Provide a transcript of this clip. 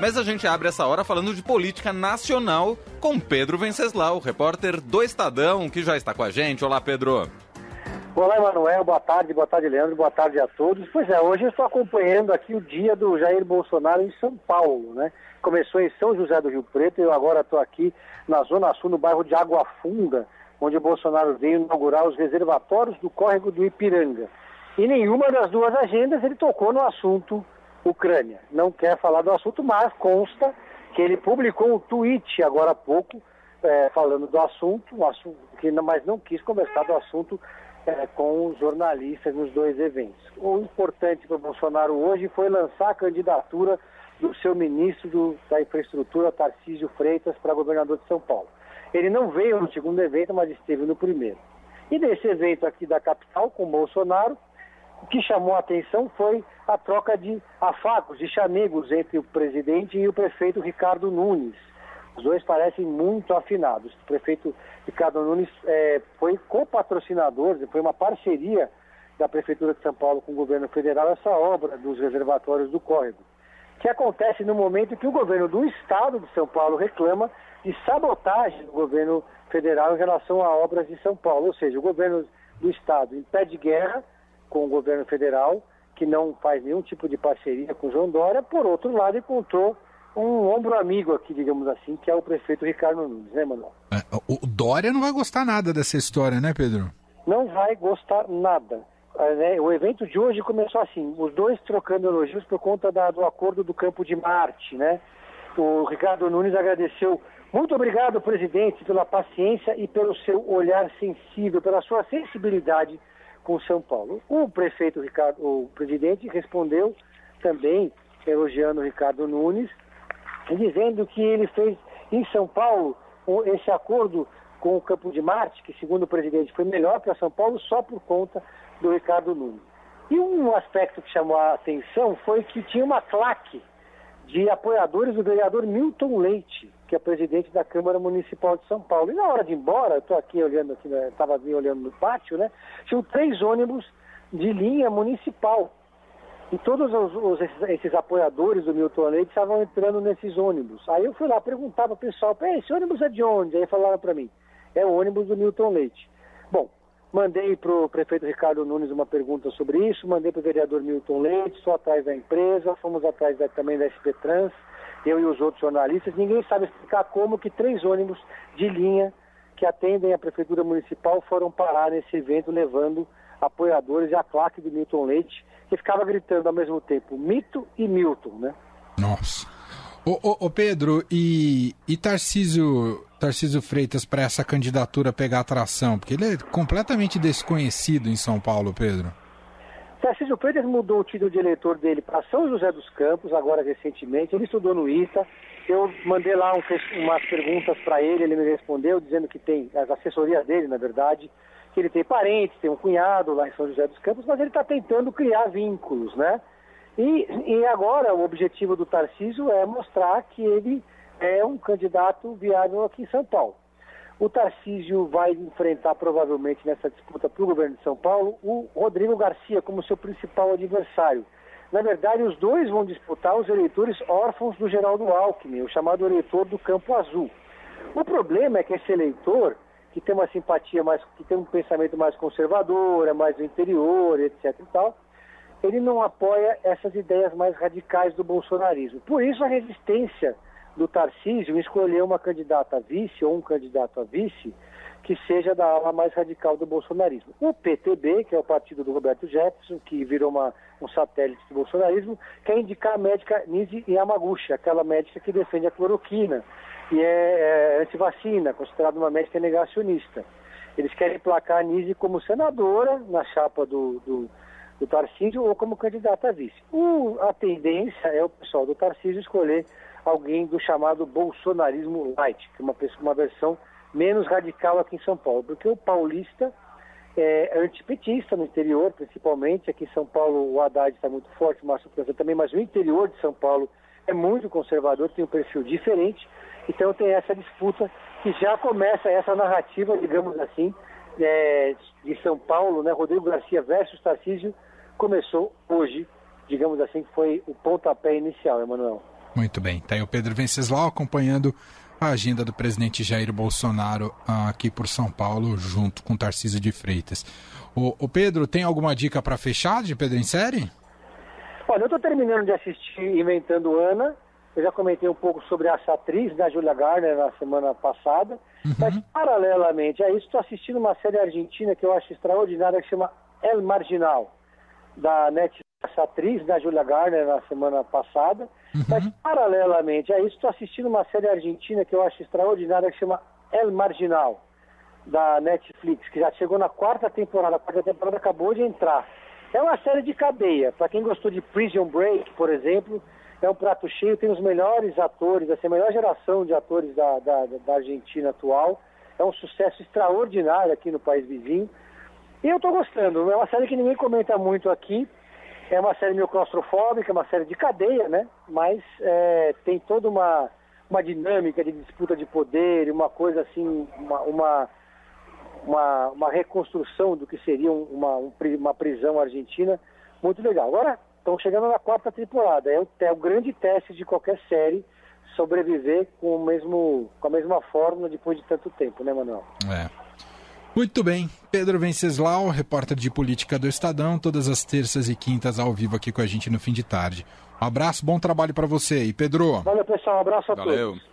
Mas a gente abre essa hora falando de política nacional com Pedro Venceslau, repórter do Estadão, que já está com a gente. Olá, Pedro. Olá, Emanuel. Boa tarde, boa tarde, Leandro. Boa tarde a todos. Pois é, hoje eu estou acompanhando aqui o dia do Jair Bolsonaro em São Paulo, né? Começou em São José do Rio Preto e eu agora estou aqui na Zona Sul, no bairro de Água Funda, onde o Bolsonaro veio inaugurar os reservatórios do córrego do Ipiranga. E nenhuma das duas agendas ele tocou no assunto Ucrânia. Não quer falar do assunto, mas consta que ele publicou um tweet agora há pouco é, falando do assunto, um assunto que, mas não quis conversar do assunto é, com os jornalistas nos dois eventos. O importante para o Bolsonaro hoje foi lançar a candidatura do seu ministro do, da Infraestrutura, Tarcísio Freitas, para governador de São Paulo. Ele não veio no segundo evento, mas esteve no primeiro. E nesse evento aqui da capital, com Bolsonaro, o que chamou a atenção foi a troca de afagos, de chamegos entre o presidente e o prefeito Ricardo Nunes. Os dois parecem muito afinados. O prefeito Ricardo Nunes é, foi co-patrocinador, foi uma parceria da Prefeitura de São Paulo com o governo federal essa obra dos reservatórios do córrego, que acontece no momento que o governo do estado de São Paulo reclama de sabotagem do governo federal em relação a obras de São Paulo, ou seja, o governo do estado impede guerra com o governo federal, que não faz nenhum tipo de parceria com o João Dória, por outro lado encontrou um ombro amigo aqui, digamos assim, que é o prefeito Ricardo Nunes, né, Manuel? É, o Dória não vai gostar nada dessa história, né, Pedro? Não vai gostar nada. É, né? O evento de hoje começou assim, os dois trocando elogios por conta do acordo do Campo de Marte, né? O Ricardo Nunes agradeceu. Muito obrigado, presidente, pela paciência e pelo seu olhar sensível, pela sua sensibilidade com São Paulo. O prefeito Ricardo, o presidente respondeu também elogiando o Ricardo Nunes dizendo que ele fez em São Paulo esse acordo com o Campo de Marte, que segundo o presidente foi melhor para São Paulo só por conta do Ricardo Nunes. E um aspecto que chamou a atenção foi que tinha uma claque de apoiadores do vereador Milton Leite, que é presidente da Câmara Municipal de São Paulo. E na hora de ir embora, eu estou aqui olhando, estava né, olhando no pátio, né? Tinham três ônibus de linha municipal e todos os, os, esses, esses, apoiadores do Milton Leite estavam entrando nesses ônibus. Aí eu fui lá perguntar para o pessoal, esse ônibus é de onde? Aí falaram para mim, é o ônibus do Milton Leite. Bom, mandei para o prefeito Ricardo Nunes uma pergunta sobre isso, mandei para o vereador Milton Leite, só atrás da empresa, fomos atrás da, também da SP Trans, eu e os outros jornalistas, ninguém sabe explicar como que três ônibus de linha que atendem a prefeitura municipal foram parar nesse evento levando apoiadores e a claque de Milton Leite, que ficava gritando ao mesmo tempo Mito e Milton, né? Nossa. Ô Pedro, e, e Tarcísio, Tarcísio Freitas para essa candidatura pegar atração? Porque ele é completamente desconhecido em São Paulo, Pedro. Tarcísio Freitas mudou o título de eleitor dele para São José dos Campos, agora recentemente. Ele estudou no ITA. Eu mandei lá um, umas perguntas para ele, ele me respondeu dizendo que tem, as assessorias dele, na verdade, que ele tem parentes, tem um cunhado lá em São José dos Campos, mas ele está tentando criar vínculos, né? E, e agora o objetivo do Tarcísio é mostrar que ele é um candidato viável aqui em São Paulo. O Tarcísio vai enfrentar provavelmente nessa disputa para o governo de São Paulo o Rodrigo Garcia como seu principal adversário. Na verdade, os dois vão disputar os eleitores órfãos do Geraldo Alckmin, o chamado eleitor do Campo Azul. O problema é que esse eleitor que tem uma simpatia mais, que tem um pensamento mais conservador, é mais do interior, etc e tal, ele não apoia essas ideias mais radicais do bolsonarismo. Por isso a resistência do Tarcísio escolher uma candidata a vice ou um candidato a vice que seja da ala mais radical do bolsonarismo. O PTB, que é o partido do Roberto Jefferson, que virou uma, um satélite do bolsonarismo, quer indicar a médica Nise Yamaguchi, aquela médica que defende a cloroquina, e é, é antivacina, considerada uma médica negacionista. Eles querem placar a Nise como senadora na chapa do, do, do Tarcísio ou como candidata a vice. O, a tendência é o pessoal do Tarcísio escolher alguém do chamado bolsonarismo light, que é uma, uma versão menos radical aqui em São Paulo, porque o paulista é antipetista no interior, principalmente. Aqui em São Paulo o Haddad está muito forte, o Márcio França também, mas o interior de São Paulo é muito conservador, tem um perfil diferente. Então tem essa disputa que já começa essa narrativa, digamos assim, é, de São Paulo, né? Rodrigo Garcia versus Tarcísio, começou hoje, digamos assim, que foi o pontapé inicial, Emanuel. Muito bem. Tá aí o Pedro Venceslau acompanhando a agenda do presidente Jair Bolsonaro aqui por São Paulo, junto com Tarcísio de Freitas. O, o Pedro, tem alguma dica para fechar de Pedro em série? Olha, eu estou terminando de assistir Inventando Ana. Eu já comentei um pouco sobre essa atriz, da Julia Garner, na semana passada. Uhum. Mas, paralelamente a isso, estou assistindo uma série argentina que eu acho extraordinária, que chama El Marginal, da Netflix. Essa atriz, da Julia Garner, na semana passada. Uhum. Mas, paralelamente a isso, estou assistindo uma série argentina que eu acho extraordinária, que chama El Marginal, da Netflix, que já chegou na quarta temporada. A quarta temporada acabou de entrar. É uma série de cadeia. Para quem gostou de Prison Break, por exemplo, é um prato cheio, tem os melhores atores, assim, a melhor geração de atores da, da, da Argentina atual. É um sucesso extraordinário aqui no país vizinho. E eu estou gostando. É uma série que ninguém comenta muito aqui. É uma série meio claustrofóbica, é uma série de cadeia, né? Mas é, tem toda uma, uma dinâmica de disputa de poder, uma coisa assim, uma, uma uma, uma reconstrução do que seria uma, uma prisão argentina muito legal. Agora, estão chegando na quarta temporada. É o, é o grande teste de qualquer série sobreviver com, o mesmo, com a mesma fórmula depois de tanto tempo, né, Manuel? É. Muito bem. Pedro Venceslau, repórter de política do Estadão, todas as terças e quintas ao vivo aqui com a gente no fim de tarde. Um abraço, bom trabalho para você. E Pedro. Valeu, pessoal. Um abraço a Valeu. todos.